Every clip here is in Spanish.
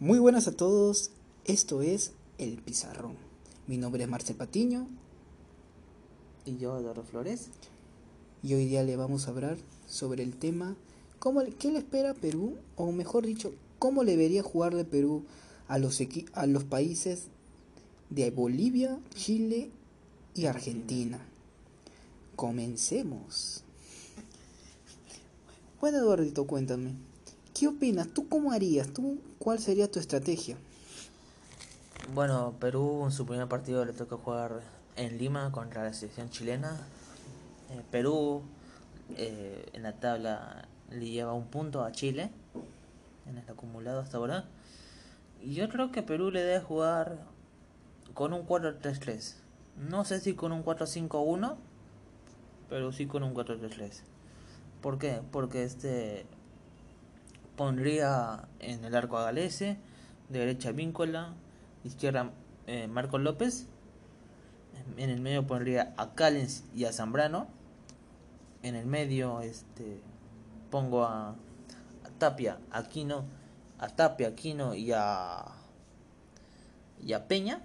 Muy buenas a todos, esto es El Pizarrón. Mi nombre es Marcel Patiño Y yo, Eduardo Flores. y hoy día le vamos a hablar sobre el tema cómo, ¿qué le espera a Perú? O mejor dicho, ¿cómo le debería jugar de Perú a los, a los países de Bolivia, Chile y Argentina? Comencemos. Bueno, Eduardito, cuéntame. ¿Qué opinas? ¿Tú cómo harías? ¿Tú cuál sería tu estrategia? Bueno, Perú en su primer partido le toca jugar en Lima contra la selección chilena. Eh, Perú eh, en la tabla le lleva un punto a Chile en el acumulado hasta ahora. Y yo creo que Perú le debe jugar con un 4-3-3. No sé si con un 4-5-1, pero sí con un 4-3-3. ¿Por qué? Porque este pondría en el arco a Galese, de derecha Víncola, izquierda eh, Marco López, en el medio pondría a Callens y a Zambrano, en el medio este pongo a, a Tapia, Aquino, a Tapia, Aquino y a y a Peña.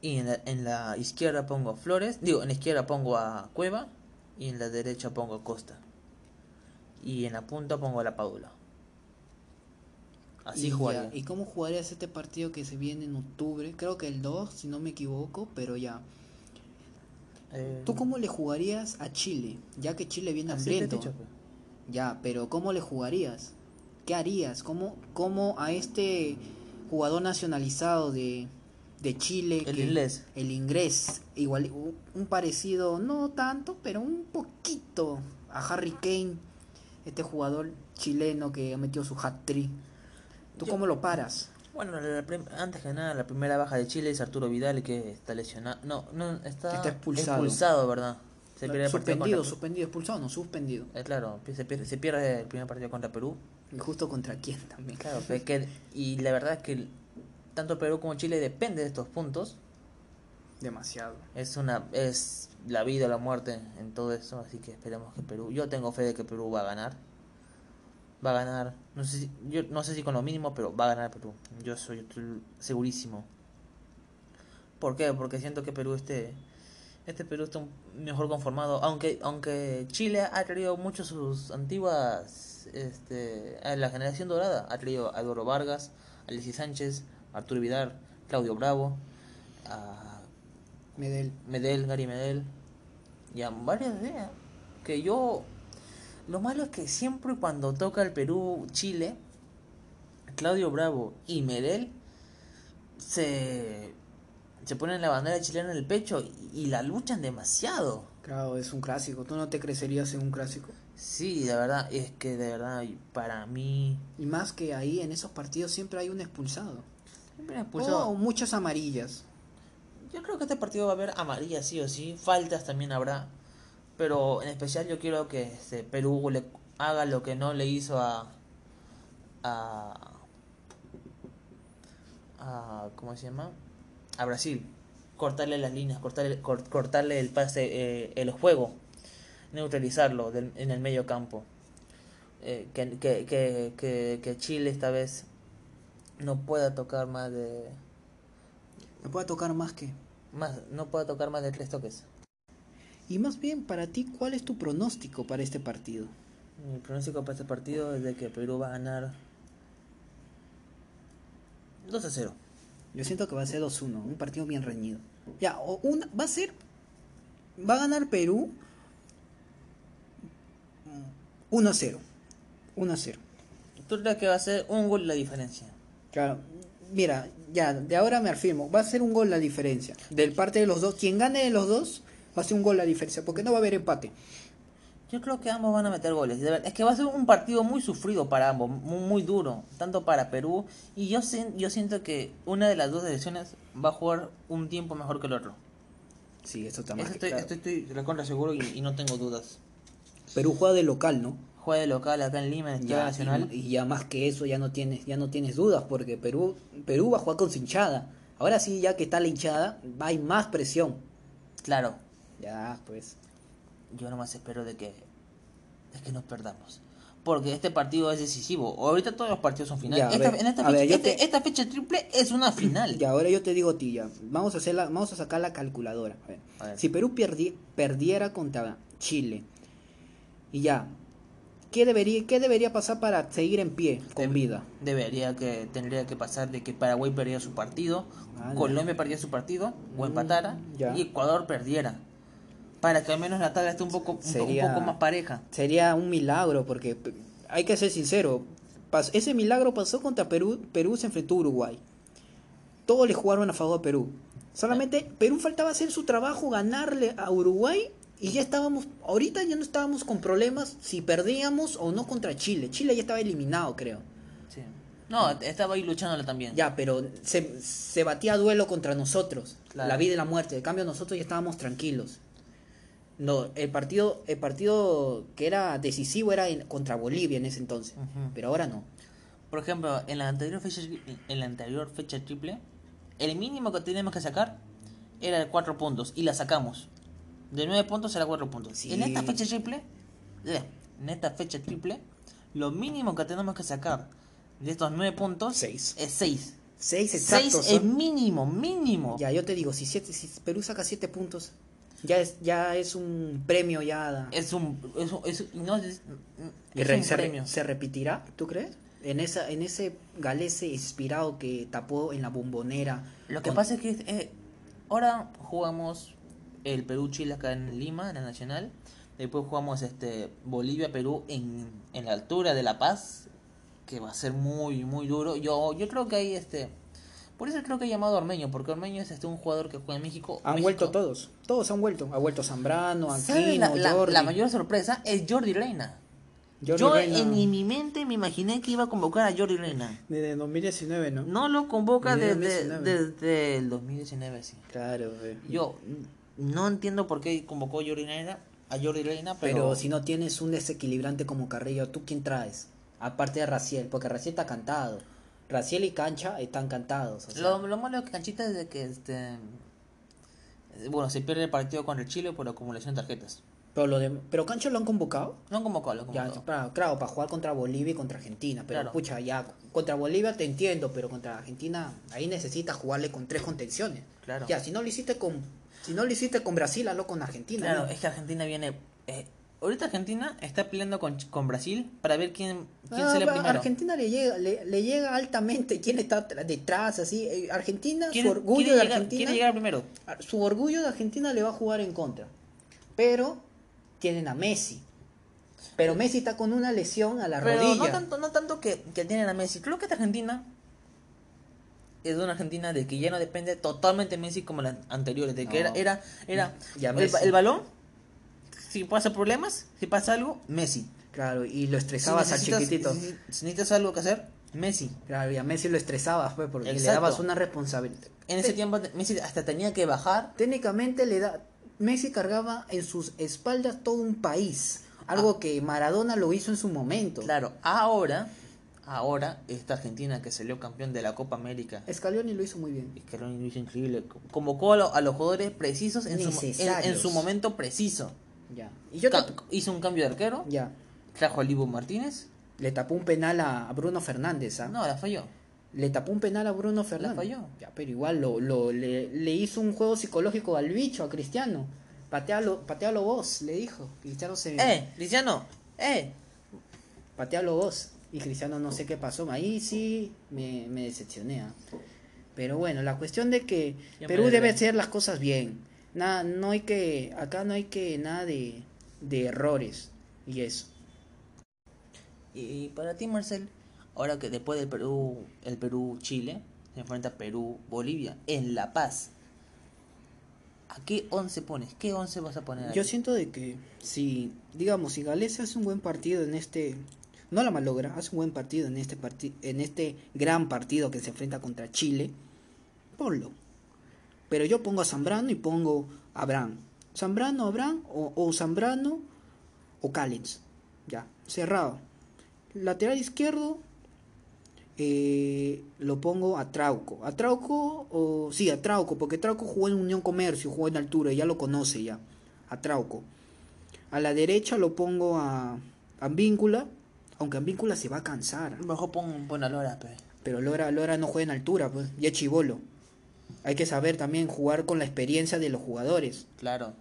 Y en la, en la izquierda pongo a Flores, digo, en la izquierda pongo a Cueva y en la derecha pongo a Costa. Y en la punta pongo a la Padula. Así Y ya, jugaría. ¿Y cómo jugarías este partido que se viene en octubre? Creo que el 2, si no me equivoco, pero ya. Eh, ¿Tú cómo le jugarías a Chile? Ya que Chile viene he hambriento. dicho, pues. Ya, pero ¿cómo le jugarías? ¿Qué harías? ¿Cómo, cómo a este jugador nacionalizado de, de Chile? El que- inglés. El inglés. Igual, un parecido, no tanto, pero un poquito a Harry Kane. Este jugador chileno que ha metido su hat-trick. ¿Tú Yo- cómo lo paras? Bueno, la antes que nada, la primera baja de Chile es Arturo Vidal, que está lesionado. No, no, está, Está expulsado. expulsado, ¿verdad? Se pierde el suspendido, contra- suspendido, expulsado, no suspendido. Eh, claro, se pierde, se pierde el primer partido contra Perú. Y justo contra quién también. Claro, pues que, y la verdad es que tanto Perú como Chile depende de estos puntos. Demasiado. Es una es la vida o la muerte en todo eso, así que esperemos que Perú. Yo tengo fe de que Perú va a ganar. Va a ganar, no sé si, yo no sé si con lo mínimo, pero va a ganar Perú. Yo soy estoy segurísimo. ¿Por qué? Porque siento que Perú este este Perú está mejor conformado, aunque aunque Chile ha traído mucho sus antiguas este a la generación dorada, ha traído a Eduardo Vargas, Alexis Sánchez, Arturo Vidal, Claudio Bravo, a Medel. Medel, Gary Medel, y a varias de ellas. Que yo, lo malo es que siempre cuando toca el Perú, Chile, Claudio Bravo y Medel se, se ponen la bandera chilena en el pecho y, y la luchan demasiado. Claro, es un clásico. ¿Tú no te crecerías en un clásico? Sí, de verdad, es que de verdad, para mí, Y más que ahí, en esos partidos siempre hay un expulsado. siempre expulsó. O muchas amarillas. Yo creo que este partido va a haber amarilla sí o sí, faltas también habrá, pero en especial yo quiero que este Perú le haga lo que no le hizo a a, ¿cómo se llama? a Brasil, cortarle las líneas, cortarle cor- cortarle el pase eh, el juego, neutralizarlo en el medio campo. Eh, que, que, que, que Chile esta vez no pueda tocar más de Me puede tocar más que. más, no puedo tocar más de tres toques. Y más bien, para ti, ¿cuál es tu pronóstico para este partido? Mi pronóstico para este partido es de que Perú va a ganar 2 a 0. Yo siento que va a ser 2-1, un partido bien reñido. Ya, o una, va a ser. Va a ganar Perú 1-0. 1-0. ¿Tú crees que va a ser un gol la diferencia? Claro, mira, ya, de ahora me afirmo, va a ser un gol la diferencia. Del parte de los dos, quien gane de los dos, va a ser un gol la diferencia, porque no va a haber empate. Yo creo que ambos van a meter goles. Es que va a ser un partido muy sufrido para ambos, muy, muy duro, tanto para Perú. Y yo, sien- yo siento que una de las dos selecciones va a jugar un tiempo mejor que el otro. Sí, eso que estoy, claro. estoy, estoy recontra seguro y, y no tengo dudas. Perú juega de local, ¿no? Juega de local acá en Lima, en el Estadio Ya, Nacional. y, y ya más que eso ya no tienes, ya no tienes dudas, porque Perú, Perú va a jugar con su hinchada. Ahora sí, ya que está la hinchada, hay más presión. Claro, Ya, pues. yo nomás espero de que, de que nos perdamos. Porque este partido es decisivo. Ahorita todos los partidos son finales. Esta, en esta fecha, ver, este- te- esta fecha triple es una final. Y ahora yo te digo a ti ya, vamos a, hacer la- vamos a sacar la calculadora. A ver, A ver. Si Perú perdi- perdiera contra Chile, y ya, ¿qué debería, ¿qué debería pasar para seguir en pie, con vida? Debería que tendría que pasar de que Paraguay perdiera su partido, Ah. Colombia perdiera su partido o Mm, empatara ya. y Ecuador perdiera. Para que al menos la tabla esté un poco un, poco- un Sería- poco más pareja. Sería un milagro, porque hay que ser sincero, ese milagro pasó contra Perú, Perú se enfrentó a Uruguay. Todos le jugaron a favor a Perú. Solamente Perú faltaba hacer su trabajo, ganarle a Uruguay y ya estábamos, ahorita ya no estábamos con problemas si perdíamos o no contra Chile. Chile ya estaba eliminado, creo. Sí. No, estaba ahí luchándola también. Ya, pero se, se batía a duelo contra nosotros, Claro. la vida y la muerte. En cambio, nosotros ya estábamos tranquilos. No, el partido, el partido que era decisivo era en- contra Bolivia en ese entonces, pero ahora no. Por ejemplo, en la anterior fecha en la anterior fecha triple, el mínimo que teníamos que sacar era de 4 puntos y la sacamos. De 9 puntos era 4 puntos. Sí. En esta fecha triple, eh, en esta fecha triple, lo mínimo que tenemos que sacar de estos 9 puntos Seis. es 6. Seis 6 exactos. es mínimo, mínimo. Ya, yo te digo, si, siete, si Perú saca siete puntos, ya es, ya es un premio ya. Es un es, es- no, es- es un se, re- premio. se repetirá, ¿tú crees? En esa, en ese galese inspirado que tapó en la bombonera. Lo que con- pasa es que eh, ahora jugamos el Perú-Chile acá en Lima, en la Nacional. Después jugamos este Bolivia-Perú en, en la altura de La Paz, que va a ser muy, muy duro. Yo, yo creo que hay este... Por eso creo que he llamado Ormeño, porque Ormeño es este un jugador que juega en México. Han México- vuelto todos, todos han vuelto. Ha vuelto Zambrano, ¿Saben Aquino, La, la- Jordi. la mayor sorpresa es Jordi Reina. Jordi Yo Reina. en, en mi mente me imaginé que iba a convocar a Jordi Reina. Desde 2019, ¿no? No lo convoca Desde desde, 2019. desde el 2019, sí. Claro, eh. Yo no entiendo por qué convocó a Jordi Reina, a Jordi Reina, pero, Pero si no tienes un desequilibrante como Carrillo, ¿tú quién traes? Aparte de Raciel, porque Raciel está cantado. Raciel y Cancha están cantados. o sea. lo, lo malo que Canchita es de que este bueno, se pierde el partido con el Chile por acumulación de tarjetas. pero, lo de, pero Cancha lo han convocado. No han convocado, lo han Ya, convocado. para, claro, para jugar contra Bolivia y contra Argentina. Pero Claro. pucha, ya contra Bolivia te entiendo, pero contra Argentina ahí necesitas jugarle con tres contenciones. Claro. Ya, si no lo hiciste con si no lo hiciste con Brasil, hazlo con Argentina. Claro, ¿no? es que Argentina viene eh, ahorita Argentina está peleando con, con Brasil para ver quién quién Ah, sale primero. Argentina le llega, le, le llega altamente quién está detrás, así. Eh, Argentina, ¿Quiere, su orgullo de llegar, Argentina. llegar primero. a- Su orgullo de Argentina le va a jugar en contra. Pero tienen a Messi. Pero Messi está con una lesión a la Pero rodilla. no tanto, no tanto que, que tienen a Messi. Creo que esta Argentina es una Argentina de que ya no depende totalmente de Messi como las anteriores. De que No. era, era, era Ya el, el balón, si pasa problemas, si pasa algo, Messi. Claro, y lo Si estresabas al necesitas, chiquitito. si- si necesitas algo que hacer, Messi. Claro, y a Messi lo estresabas, pues, porque le Exacto. dabas una responsabilidad. En ese tiempo Messi hasta tenía que bajar. Técnicamente le da Messi cargaba en sus espaldas todo un país, algo que Maradona lo hizo en su momento. Ah. Claro, ahora, ahora esta Argentina que salió campeón de la Copa América. Scaloni lo hizo muy bien. Scaloni lo hizo increíble. Convocó a, lo- a los jugadores precisos en su, en- su momento preciso. Ya. Y yo te- Ca- hizo un cambio de arquero, ya trajo a Livo Martínez. le tapó un penal a a Bruno Fernández, ¿ah? No, la falló. Le tapó un penal a Bruno Fernández. falló. Ya, pero igual lo, lo- le, le hizo un juego psicológico al bicho, a Cristiano. Patealo, patealo vos, le dijo. Cristiano se ¡Eh, Cristiano! ¡Eh! patealo vos. Y Cristiano no sé qué pasó. Ahí sí me, me decepcioné. ¿ah? Pero bueno, la cuestión de que Ya Perú debe hacer las cosas bien. Nada, no hay que, acá no hay que nada de, de errores. Y eso. Y para ti, Marcel, ahora que después del Perú, el Perú-Chile, se enfrenta Perú-Bolivia en La Paz. ¿A qué 11 pones? ¿Qué 11 vas a poner ahí? Yo siento de que si, digamos, si Gales hace un buen partido en este, no la malogra, hace un buen partido en este en este gran partido que se enfrenta contra Chile, ponlo. Pero yo pongo a Zambrano y pongo a Abraham. Zambrano, Abraham o, o Zambrano o Callens. Ya, cerrado. Lateral izquierdo eh, lo pongo a Trauco. A Trauco, o sí, a Trauco, porque Trauco jugó en Unión Comercio, jugó en altura, ya lo conoce ya. A Trauco. A la derecha lo pongo a, a Víncula. Aunque Advíncula se va a cansar. Mejor pon, pon a Lora, pe. Pero Lora, Lora no juega en altura, pues. Ya es chivolo. Hay que saber también jugar con la experiencia de los jugadores. Claro.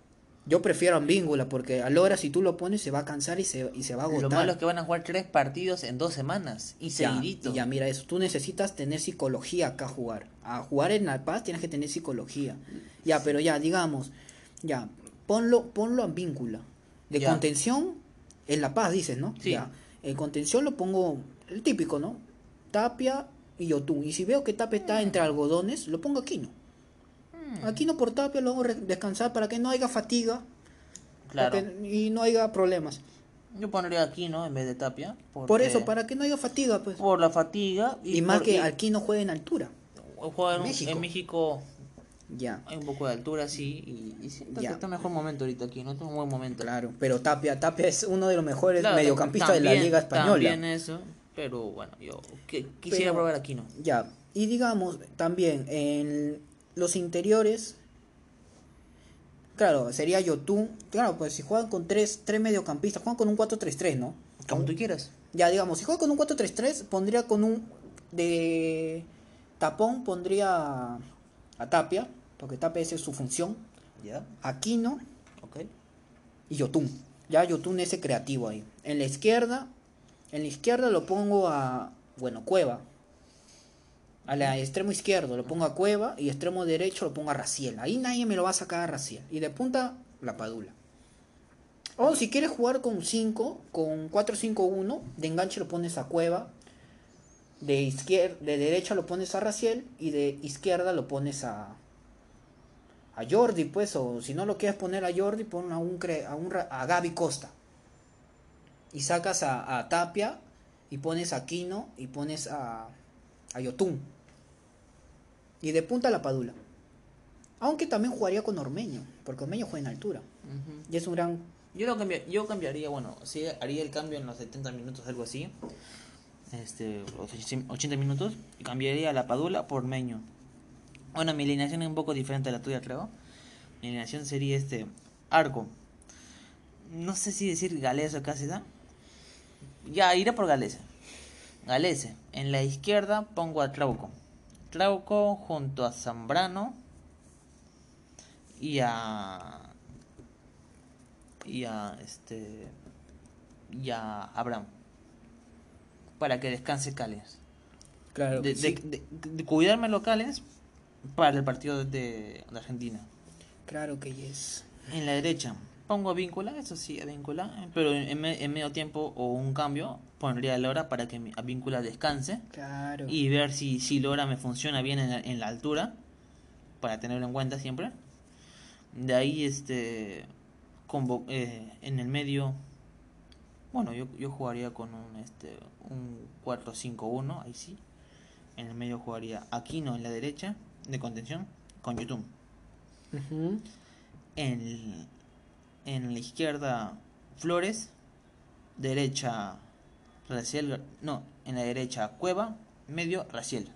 Yo prefiero a porque a Lora si tú lo pones se va a cansar y se, y se va a agotar. Lo malo es que van a jugar tres partidos en dos semanas. Y Ya, seguidito. y ya, mira eso. Tú necesitas tener psicología acá a jugar. A jugar en La Paz tienes que tener psicología. Ya, pero ya, digamos, ya, ponlo, ponlo a víncula. De Ya. contención, en La Paz dices, ¿no? Sí. Ya. En contención lo pongo, el típico, ¿no? Tapia y Yotun. Y si veo que Tapia está entre algodones, lo pongo Aquino. Mm, Aquino por Tapia lo hago descansar para que no haya fatiga claro. y no haya problemas. Yo pondría aquí, ¿no? En vez de Tapia. Por eso, para que no haya fatiga, pues. Por la fatiga. Y, más porque que Aquino juegue en altura. Juega en, en México. Ya. Hay un poco de altura, sí. Y, y siento Ya. que está mejor momento ahorita aquí, ¿no? Está un buen momento. Claro, pero Tapia, Tapia es uno de los mejores Claro, mediocampistas de la Liga Española. También eso. Pero bueno, yo que- quisiera Pero- probar aquí, ¿no? Ya, y digamos también en los interiores, claro, sería Yotun, claro, pues si juegan con tres, tres mediocampistas, juegan con un 4-3-3, ¿no? Como tú quieras. Ya, digamos, si juega con un 4-3-3, pondría con un de tapón, pondría a Tapia, porque esa es su función, ¿Ya? Aquino Ok. y Yotun. Ya Yotun ese creativo ahí. En la izquierda, en la izquierda lo pongo a, bueno, Cueva. A la extremo izquierdo lo pongo a Cueva y extremo derecho lo pongo a Raciel. Ahí nadie me lo va a sacar a Raciel. Y de punta, la Padula. O si quieres jugar con 5, con 4-5-1, de enganche lo pones a Cueva. De izquierda, de derecha lo pones a Raciel y de izquierda lo pones a a Jordi, pues, o si no lo quieres poner a Jordi, pon a un, cre- a un a Gaby Costa. Y sacas a, a Tapia y pones a Quino y pones a, a Yotun. Y de punta a la Padula. Aunque también jugaría con Ormeño, porque Ormeño juega en altura. Y es un gran... Yo, lo cambia- yo cambiaría, bueno, sí, haría el cambio en los 70 minutos, algo así. Este, los 80 minutos. Y cambiaría a la Padula por Meño. Bueno, mi alineación es un poco diferente a la tuya, creo. Mi alineación sería este arco. No sé si decir Galese o Cáceres. Ya, iré por Galese. Galese. En la izquierda pongo a Trauco. Trauco junto a Zambrano y a y a este y a Abraham para que descanse Cales Claro, de, de- de- de cuidarme locales para el partido de, de Argentina. Claro que yes. en la derecha pongo a víncula eso sí a víncula pero en, me- en medio tiempo o un cambio pondría a Lora para que a víncula descanse. Claro. y ver si, si Lora me funciona bien en la, en la altura para tenerlo en cuenta siempre. De ahí este convo- eh, en el medio bueno yo, yo jugaría con un este un 4-5-1 ahí sí. En el medio jugaría Aquino en la derecha de contención con YouTube en, en la izquierda Flores derecha Raciel no en la derecha Cueva medio Raciel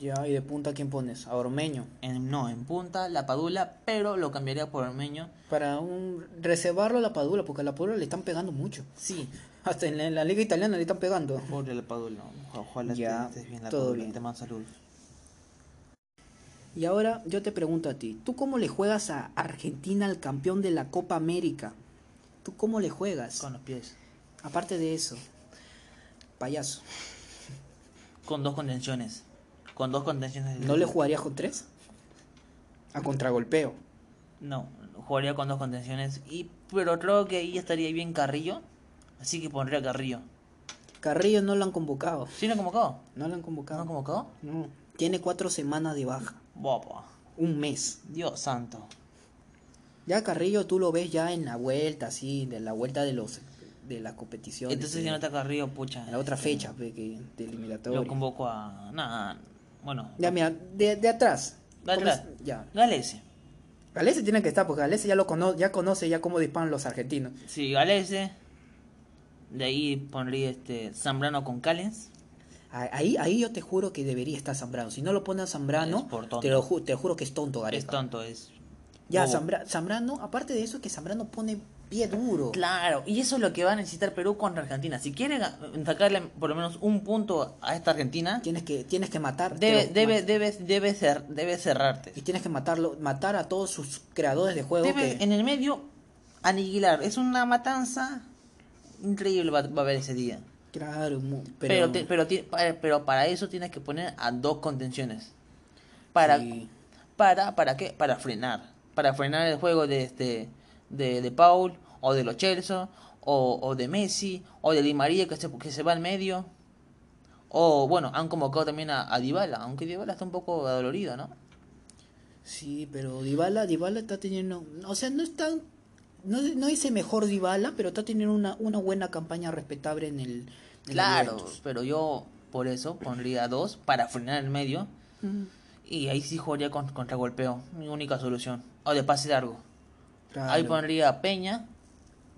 Ya, y de punta, ¿quién pones? A Ormeño. en, no en punta la Padula pero lo cambiaría por Ormeño Para un reservarlo a la Padula, porque a la Padula le están pegando mucho. sí Hasta en la, en la liga italiana le están pegando. pobre la Padula ojalá Ya, estés bien la todo Padula bien. te salud Y ahora yo te pregunto a ti, ¿tú cómo le juegas a Argentina al campeón de la Copa América? ¿Tú cómo le juegas? con los pies Aparte de eso, payaso, con dos contenciones con dos contenciones ¿no le jugarías con tres? A contragolpeo. no jugaría con dos contenciones y pero creo que ahí estaría bien Carrillo así que pondría Carrillo Carrillo no lo han convocado. ¿Sí lo han convocado? No lo han ¿No lo convocado. han convocado? No. Tiene cuatro semanas de baja. Un mes. Dios santo. Ya Carrillo tú lo ves ya en la vuelta, así, de la vuelta de los de las competiciones. Entonces si no está Carrillo, pucha. en la otra este, fecha de eliminatoria. Lo convoco a. Nada. Bueno. Ya mira, de, de atrás. De atrás. Pones- Ya. Galese. Galese tiene que estar, porque Galese ya lo conoce, ya conoce ya cómo disparan los argentinos. Sí, Galese. De ahí pondría este Zambrano con Callens. Ahí, ahí yo te juro que debería estar Zambrano. Si no lo pones a Zambrano, te, lo ju- te juro que es tonto, Gareca. Es tonto, es. Ya. Zambra- Zambrano, aparte de eso, que Zambrano pone pie duro. Claro, y eso es lo que va a necesitar Perú contra Argentina. Si quiere sacarle por lo menos un punto a esta Argentina, Tienes que, tienes que matar. debe, debe, debe, debe, cer- debe cerrarte. Y tienes que matarlo, matar a todos sus creadores de juego. Debe que- en el medio aniquilar. Es una matanza increíble va, va a haber ese día. Claro, Pero, pero, te- pero, ti- pa- pero para eso tienes que poner a dos contenciones. Para, Sí. para, ¿Para qué? Para frenar. Para frenar el juego de este de, de Paul o de los Chelsea o, o de Messi o de Di María que se, que se va al medio. O bueno, han convocado también a, a Dybala, aunque Dybala está un poco adolorido, ¿no? Sí, pero Dybala, Dybala está teniendo, o sea, no está, no, no el mejor Dybala, pero está teniendo una, una buena campaña respetable en el, Claro, pero yo por eso pondría dos para frenar el medio Mm, y ahí sí jugaría con, contra golpeo, mi única solución. O de pase largo. claro. Ahí pondría a Peña,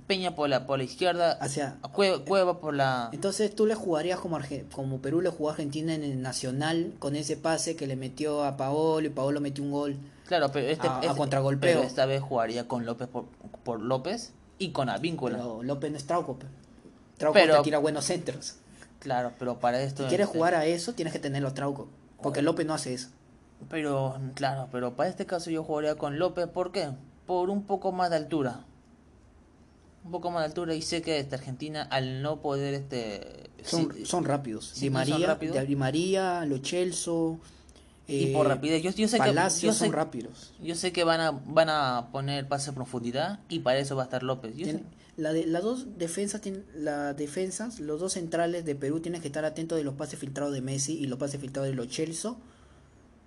Peña por la, por la izquierda, O sea, a Cueva, Cueva por la... entonces tú le jugarías como, Arge- como Perú le jugó a Argentina en el Nacional con ese pase que le metió a Paolo y Paolo metió un gol. Claro, pero este, a- a este- contragolpeo. pero esta vez jugaría con López por, por López y con Avíncula. Pero López no es Trauco. Trauco Pero- te tira buenos centros. Claro, pero para esto... Si quieres este, jugar a eso, tienes que tenerlo Trauco. Porque López no hace eso. Pero, claro, pero para este caso yo jugaría con López, ¿por qué? Por un poco más de altura. Un poco más de altura y sé que esta Argentina al no poder este... Son, son rápidos. sí, Di María, rápidos. Di María, Lo Celso. y eh, por rapidez, yo, yo sé que... Palacios Yo sé, son rápidos. yo sé que van a, van a poner pase a profundidad y para eso va a estar López. Yo Tien- sé- la de, las dos defensas, las defensas, los dos centrales de Perú tienen que estar atentos de los pases filtrados de Messi y los pases filtrados de Lo Celso.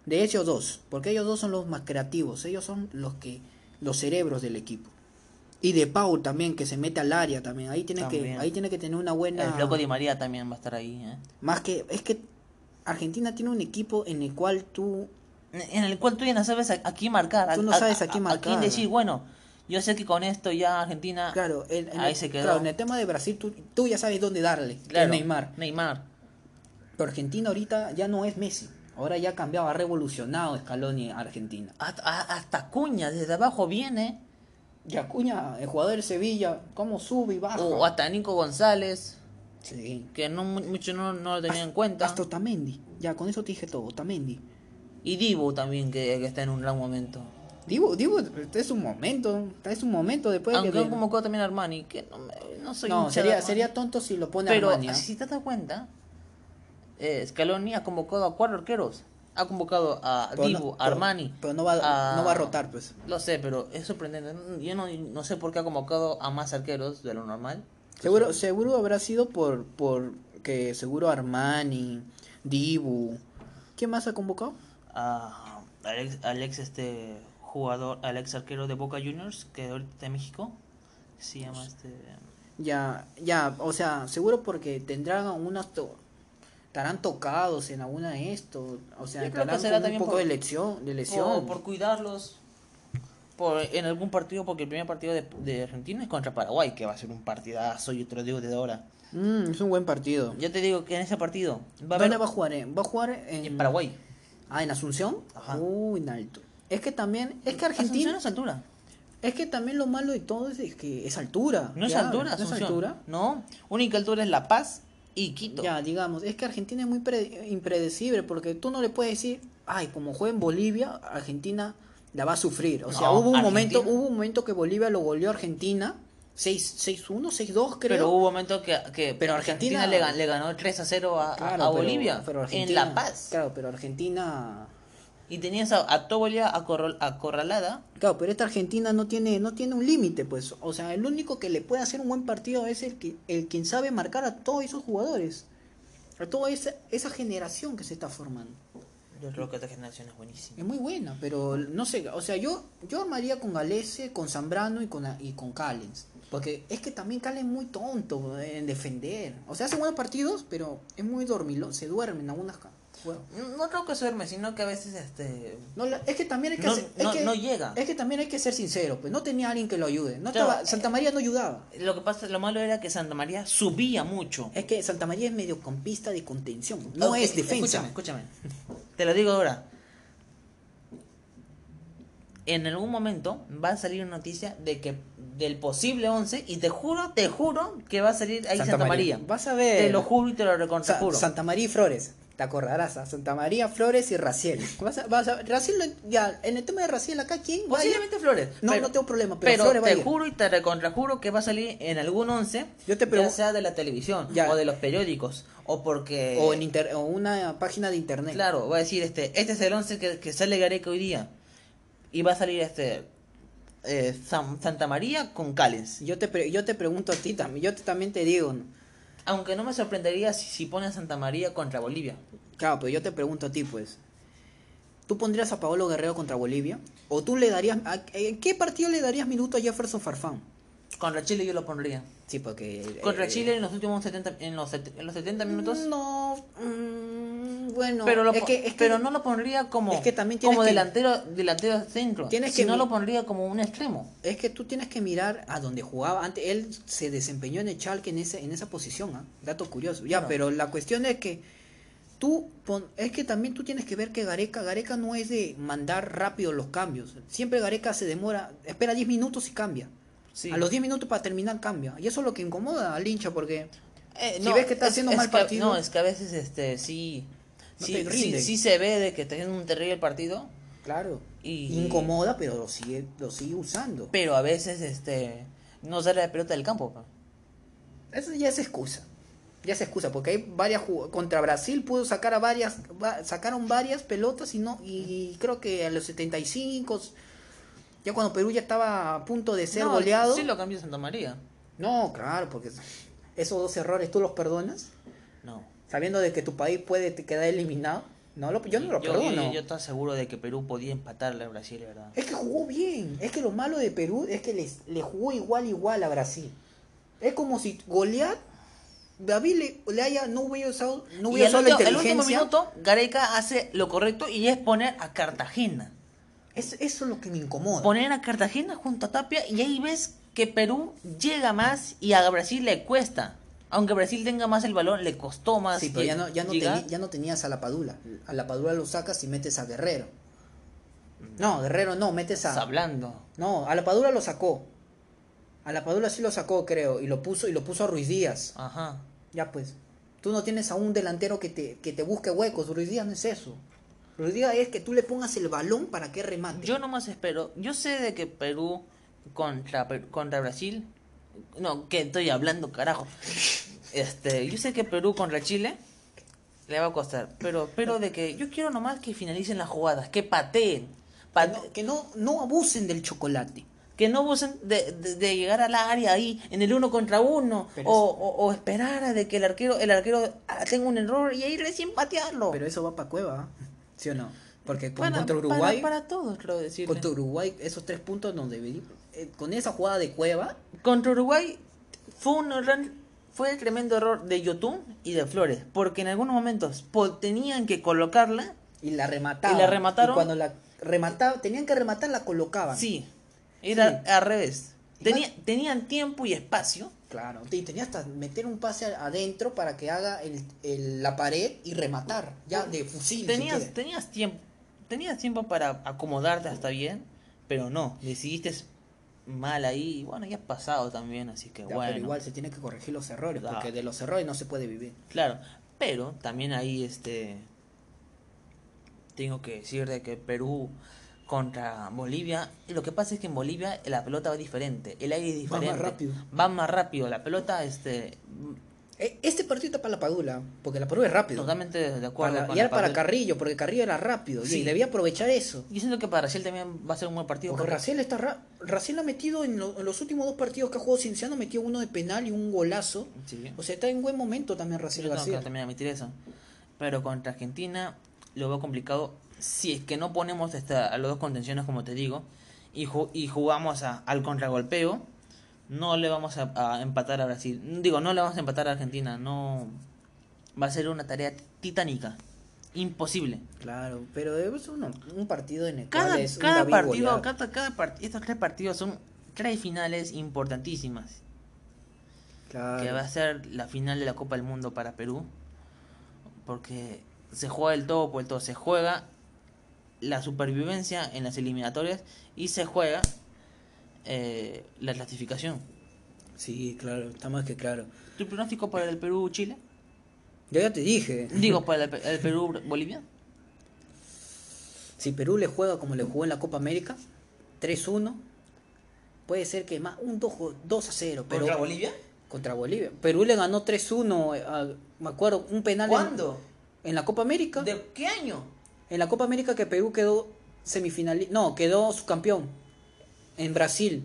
De ellos dos, porque ellos dos son los más creativos, ellos son los que los cerebros del equipo. Y de Paul también, que se mete al área también. Ahí tiene que ahí tiene que tener una buena El loco Di María también va a estar ahí. ¿eh? más que es que Argentina tiene un equipo en el cual tú En el cual tú ya no sabes a, a quién marcar. Tú no sabes a quién marcar. decir, bueno, yo sé que con esto ya Argentina... Claro, Ahí el, se quedó. claro, en el tema de Brasil tú, tú ya sabes dónde darle, Claro, Neymar. Neymar. Pero Argentina ahorita ya no es Messi. Ahora ya ha cambiado, ha revolucionado Scaloni Argentina. Hasta, hasta Cuña desde abajo viene. Y Acuña, el jugador de Sevilla, cómo sube y baja. O hasta Nico González, Sí. que no mu- mucho no, no lo tenía en cuenta. Hasta Otamendi. Ya, con eso te dije todo. Otamendi. Y Dibu también, que, que está en un gran momento. Digo, digo, este es un momento. Este es un momento después de Aunque que... han convocado también a Armani, que no, me- no soy no, sería, sería tonto si lo pone Pero Armani, ¿ah? si te das cuenta, eh, Scaloni ha convocado a cuatro arqueros. Ha convocado a Pero no- Dibu, a pero- Armani. Pero no va, a- no va a rotar, pues. Lo sé, pero es sorprendente. Yo no, no sé por qué ha convocado a más arqueros de lo normal. Seguro, seguro habrá sido por, por que seguro Armani, Dibu. ¿Quién más ha convocado? A Alex, Alex, este jugador, Alex arquero de Boca Juniors, que ahorita está en México. Se llama este. Ya, ya, o sea, seguro porque tendrán unos to- estarán tocados en alguna de esto, o sea, estarán será con un poco por- de lesión, de Por, cuidarlos. Por, en algún partido, porque el primer partido de, de Argentina es contra Paraguay, que va a ser un partidazo, yo te lo digo desde ahora. Mm, es un buen partido. Yo te digo que en ese partido va a ¿Dónde haber va a jugar? eh? Va a jugar en, en Paraguay. Ah, en Asunción. Ajá. Uy, en alto. Es que también, es que Argentina, es altura. es que también lo malo de todo es que es altura. No es ya, altura, no es altura. No, única altura es La Paz y Quito. Ya, digamos, es que Argentina es muy pre- impredecible porque tú no le puedes decir, ay, como juega en Bolivia, Argentina la va a sufrir. O sea, hubo un Argentina- momento, hubo un momento que Bolivia lo goleó a Argentina 6 6-1, 6-2 creo. Pero hubo un momento que, que Pero Argentina- le, gan- le ganó 3 a 0 a, Claro, Bolivia pero en Argentina- La Paz. Claro, pero Argentina Y tenías a, a acorral- acorralada. Claro, pero esta Argentina no tiene no tiene un límite, pues. O sea, el único que le puede hacer un buen partido es el que el quien sabe marcar a todos esos jugadores. A toda esa, esa generación que se está formando. Yo creo que esta generación es buenísima. Es muy buena, pero no sé, o sea, yo yo armaría con Galese, con Zambrano y con y con Callens, porque es que también Callens es muy tonto en defender. O sea, hace buenos partidos, pero es muy dormilón, se duerme en algunas No, creo que duerme, sino que a veces este No, es que también hay que No- hacer- es no- que- no llega. Es que también hay que ser sincero, pues no tenía alguien que lo ayude. No Claro, estaba- Santa María no ayudaba. lo que pasa, lo malo era que Santa María subía mucho. Es que Santa María es mediocampista de contención, no es defensa. Escúchame, escúchame. Te lo digo ahora. En algún momento va a salir una noticia de que del posible 11 y te juro, te juro que va a salir ahí Santa, María. Vas a ver. Te lo juro y te lo recontra Santa María y Flores. Te acordarás a Santa María, Flores y Raciel. Vas a, vas a, Raciel, ya, en el tema de Raciel acá, ¿quién? Posiblemente Flores. No, no tengo problema, pero, pero te juro y te recontrajuro que va a salir en algún 11, Yo te ya sea de la televisión o de los periódicos o porque... O en inter... o una página de internet. Claro, va a decir, este este es el 11 que, que sale Gareca hoy día. Y va a salir este eh, Santa María con Cales. Yo te, yo te pregunto a ti también, yo también te digo... Aunque no me sorprendería si, si ponen Santa María contra Bolivia. Claro, pero yo te pregunto a ti, pues. ¿Tú pondrías a Paolo Guerrero contra Bolivia? ¿O tú le darías... ¿En qué partido le darías minuto a Jefferson Farfán? Contra Chile yo lo pondría. Sí, porque... Contra eh, Chile en los últimos 70, en los, en los 70 minutos... No... Mm, bueno, pero, es que, pero no lo pondría como, es que también como delantero, delantero centro. Tienes que no lo pondría como un extremo. Es que tú tienes que mirar a donde jugaba. Antes él se desempeñó en el Chalke en, ese, en esa posición. ¿ah? Dato curioso. Ya, pero la cuestión es que tú es que también tú tienes que ver que Gareca, Gareca no es de mandar rápido los cambios. Siempre Gareca se demora, espera 10 minutos y cambia. A los 10 minutos para terminar cambia. Y eso es lo que incomoda al hincha porque eh, si ves que está haciendo mal partido. No, es que a veces este sí, sí, se ve de que está haciendo un terrible partido. Claro. Y, incomoda, pero lo sigue, lo sigue usando. Pero a veces este no sale la pelota del campo. Eso ya es excusa ya se excusa, porque hay varias contra Brasil pudo sacar a varias, sacaron varias pelotas y no, y creo que a los 75, ya cuando Perú ya estaba a punto de ser goleado. Sí lo cambió Santa María. No, claro, porque esos dos errores tú los perdonas. No. Sabiendo de que tu país puede quedar eliminado. No, lo, yo no lo perdono. Yo, estaba seguro de que Perú podía empatarle a Brasil, ¿verdad? Es que jugó bien. Es que lo malo de Perú es que les, le jugó igual igual a Brasil. Es como si golear David le, haya, no hubiera usado, no hubiera usado la inteligencia. El último minuto, Gareca hace lo correcto y es poner a Cartagena. Es, eso es lo que me incomoda. Poner a Cartagena junto a Tapia y ahí ves que Perú llega más y a Brasil le cuesta. Aunque Brasil tenga más el balón, le costó más. Sí, pero ya no, ya no, ya no tenías a la Padula. A la Padula lo sacas y metes a Guerrero. No, Guerrero no, metes a. hablando. No, a la Padula lo sacó. A la Padula sí lo sacó, creo, y lo puso y lo puso a Ruiz Díaz. Ajá. Ya pues. Tú no tienes a un delantero que te, que te busque huecos. Ruiz Díaz no es eso. Ruiz Díaz es que tú le pongas el balón para que remate. Yo nomás espero. Yo sé de que Perú contra, contra Brasil. No, que estoy hablando, carajo. Este, yo sé que Perú contra Chile le va a costar. Pero espero de que. Yo quiero nomás que finalicen las jugadas. Que pateen. que no, no abusen del chocolate que no busquen de, de, llegar al área ahí en el uno contra uno o, o, esperar a de que el arquero el arquero tenga un error y ahí recién patearlo. Pero eso va para Cueva, ¿sí o no? Porque contra Uruguay para, todos, creo decir. Contra Uruguay esos tres puntos donde eh, con esa jugada de Cueva contra Uruguay fue un fue el tremendo error de Yotun y de Flores, porque en algunos momentos tenían que colocarla y la remataban. Y la remataron. Y cuando la remataban, tenían que rematar, la colocaban. Sí, era al revés. Tenía, tenían tiempo y espacio. Claro, y tenía hasta meter un pase adentro para que haga el, la pared y rematar, ya de fusil. Tenías, tenías tiempo tenías tiempo para acomodarte hasta bien, pero no, decidiste mal ahí, bueno, ya ha pasado también, así que bueno. Pero igual se tiene que corregir los errores, porque de los errores no se puede vivir. Claro, pero también ahí este tengo que decir de que Perú contra Bolivia. Y lo que pasa es que en Bolivia la pelota va diferente, el aire es diferente. Va más rápido. Va más rápido, la pelota, este... E, este partido está para la Padula, porque la Padula es rápido. Totalmente de acuerdo. y era para Carrillo, porque Carrillo era rápido, y debía aprovechar eso. Y siento que para Raciel también va a ser un buen partido. Porque, Raciel, está ha metido en, los últimos dos partidos que ha jugado Cinciano, metió uno de penal y un golazo. O sea, está en buen momento también Raciel García. también admitir eso. Pero contra Argentina lo veo complicado si es que no ponemos esta, a los dos contenciones, como te digo, y, y jugamos a, al contragolpeo, no le vamos a, empatar a Brasil. Digo, no le vamos a empatar a Argentina. No va a ser una tarea titánica. Imposible. Claro, pero es un partido en el cada, cada partido, cada, cada estos tres partidos son tres finales importantísimas. Claro. Que va a ser la final de la Copa del Mundo para Perú. Porque se juega el todo por el todo. Se juega la supervivencia en las eliminatorias y se juega eh, la clasificación. Sí, claro, está más que claro. ¿Tu pronóstico para el Perú-Chile? Yo ya te dije. Digo, para el, el Perú-Bolivia. Si Perú le juega como le jugó en la Copa América, 3-1, puede ser que más un 2, 2 a 0. Pero ¿Contra Bolivia? Contra Bolivia. Perú le ganó 3-1, a- me acuerdo, un penal. en- ¿Cuándo? En, la Copa América. ¿De qué año? En la Copa América que Perú quedó semifinalista. No, quedó subcampeón. En Brasil.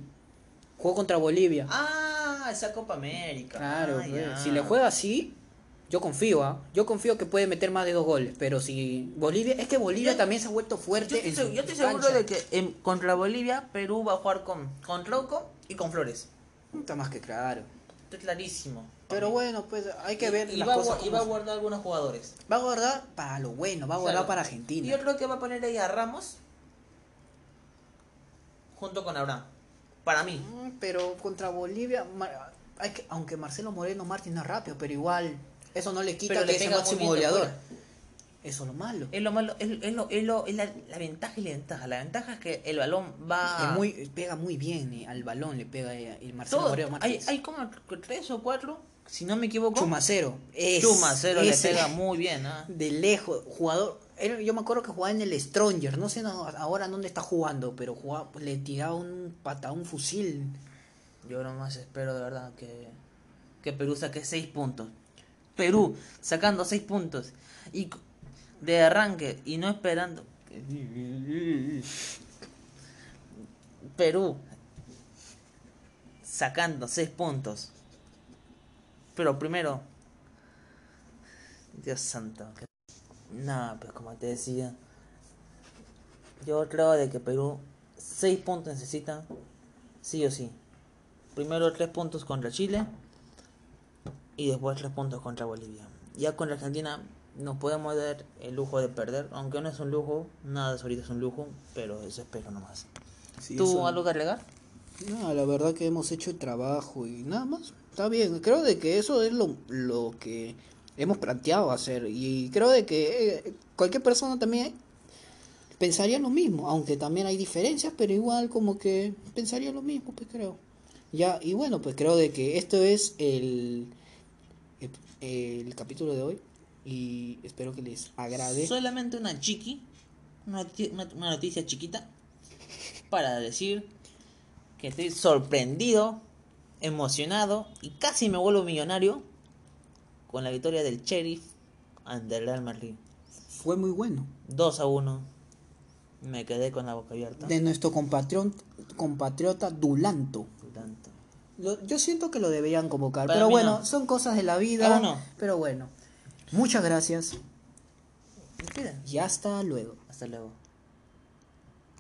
Jugó contra Bolivia. Ah, esa Copa América. Claro, Ah, si le juega así, yo confío, ¿ah? Yo confío que puede meter más de dos goles. Pero si Bolivia, es que Bolivia Yo- también se ha vuelto Yo fuerte. estoy, en seg- su yo estoy seguro de que en- contra Bolivia, Perú va a jugar con, con Trauco y con Flores. Está más que claro. Está clarísimo. Pero bueno, pues hay que ver y, las va, a cosas. y va a guardar algunos jugadores. Va a guardar para lo bueno, va a guardar Claro. para Argentina. yo creo que va a poner ahí a Ramos junto con Abraham. Para mí. Mm, Pero contra Bolivia, hay que, aunque Marcelo Moreno Martín es rápido, pero igual eso no le quita Pero le que es el máximo goleador. fuera. Eso es lo malo. Es lo malo, es, es lo, es lo- es la, la ventaja y la ventaja. La ventaja es que el balón va. Es muy, pega muy bien eh, al balón, le pega eh, el Marcelo Moreno hay, Martínez. hay como tres o cuatro, si no me equivoco. Chumacero. Es, Chumacero le pega muy bien. ¿ah? De lejos, jugador. él- yo me acuerdo que jugaba en el Stronger, no sé no- ahora dónde está jugando, pero jugaba, le tiraba un pata, un fusil. Yo nomás espero de verdad que, que Perú saque 6 puntos. Perú sacando 6 puntos. Y de arranque y no esperando. Perú sacando 6 puntos. Pero primero. Dios santo. No, pues como te decía. Yo creo de que Perú 6 puntos necesita. Sí o sí. Primero 3 puntos contra Chile. Y después 3 puntos contra Bolivia. Ya contra Argentina nos podemos dar el lujo de perder. Aunque no es un lujo. Nada ahorita es un lujo. Pero eso espero nomás. ¿Tú algo que agregar? No, la verdad que hemos hecho el trabajo y nada más. Está bien, creo de que eso es lo, lo que hemos planteado hacer y creo de que eh, cualquier persona también pensaría lo mismo, aunque también hay diferencias, pero igual como que pensaría lo mismo, pues creo. Ya, y bueno, pues creo de que esto es el, el, el capítulo de hoy y espero que les agrade. Solamente una chiqui. Una, una- noticia chiquita. Para decir que estoy sorprendido, emocionado y casi me vuelvo millonario con la victoria del Sheriff ante el Real Madrid. Fue muy bueno. 2 a 1. Me quedé con la boca abierta. De nuestro compatriota, compatriota Dulanto. Lo- yo siento que lo deberían convocar, Para pero bueno, no. son cosas de la vida. No. Pero bueno, muchas gracias y hasta luego. Hasta luego.